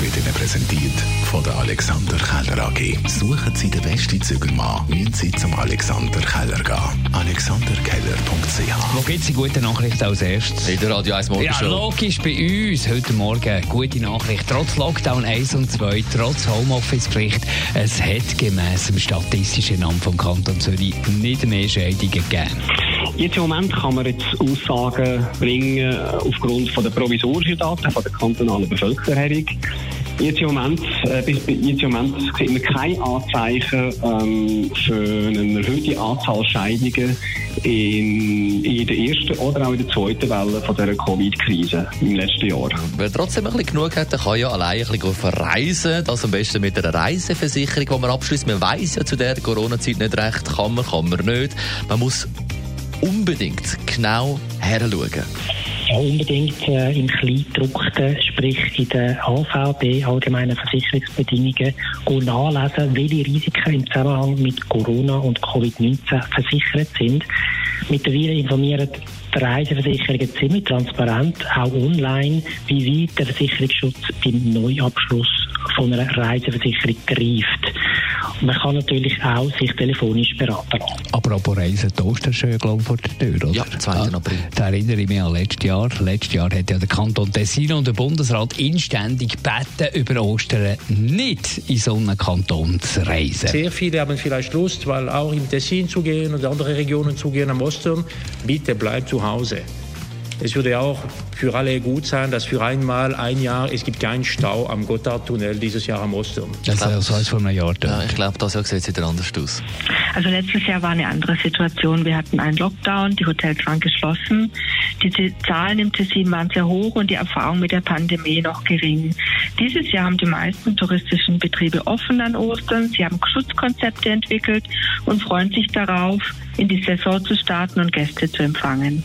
wird Ihnen präsentiert von der Alexander Keller AG. Suchen Sie den besten Zügelmann, müssen Sie zum Alexander Keller gehen. alexanderkeller.ch Wo gibt es die gute Nachricht als erstes? In der Radio 1 Ja, Morgenshow. logisch bei uns heute Morgen. Gute Nachricht. Trotz Lockdown 1 und 2, trotz Homeoffice-Pflicht, es hat gemäss dem statistischen Amt vom Kanton Zürich nicht mehr Scheidungen gegeben. Jetzt im Moment kann man jetzt Aussagen bringen aufgrund von der provisorischen Daten von der kantonalen Bevölkerung. Jetzt im Moment, äh, bis, jetzt im Moment sehen wir keine Anzeichen ähm, für eine erhöhte Anzahl Scheidungen in, in der ersten oder auch in der zweiten Welle von dieser Covid-Krise im letzten Jahr. Wer trotzdem ein bisschen genug hat, der kann ja allein ein bisschen verreisen. Das am besten mit einer Reiseversicherung, die man abschließt. Man weiß ja zu der Corona-Zeit nicht recht, kann man, kann man nicht. Man muss unbedingt genau heranschauen. Ja, unbedingt äh, im Kleindruckten, sprich in den AVB, allgemeinen Versicherungsbedingungen, nachlesen, welche Risiken im Zusammenhang mit Corona und Covid-19 versichert sind. Mittlerweile informieren die Reiseversicherungen ziemlich transparent, auch online, wie weit der Versicherungsschutz beim Neuabschluss von einer Reiseversicherung greift. Man kann natürlich auch sich telefonisch beraten lassen. Apropos Reisen, die Osterschön, glaube ich, vor der Tür, oder? Ja, 2. April. Da erinnere ich mich an letztes Jahr. Letztes Jahr hat ja der Kanton Tessin und der Bundesrat inständig gebeten, über Ostern nicht in so einen Kanton zu reisen. Sehr viele haben vielleicht Lust, weil auch im Tessin zu gehen und andere Regionen zu gehen am Ostern. Bitte bleibt zu Hause. Es würde auch für alle gut sein, dass für einmal ein Jahr es gibt keinen Stau am Gotthardtunnel dieses Jahr am Ostern. Das ist ja so als vor einem Jahr. Ja, ich glaube, das Jahr sieht es wieder anders aus. Also letztes Jahr war eine andere Situation. Wir hatten einen Lockdown, die Hotels waren geschlossen. Die Zahlen im Tessin waren sehr hoch und die Erfahrung mit der Pandemie noch gering. Dieses Jahr haben die meisten touristischen Betriebe offen an Ostern. Sie haben Schutzkonzepte entwickelt und freuen sich darauf, in die Saison zu starten und Gäste zu empfangen.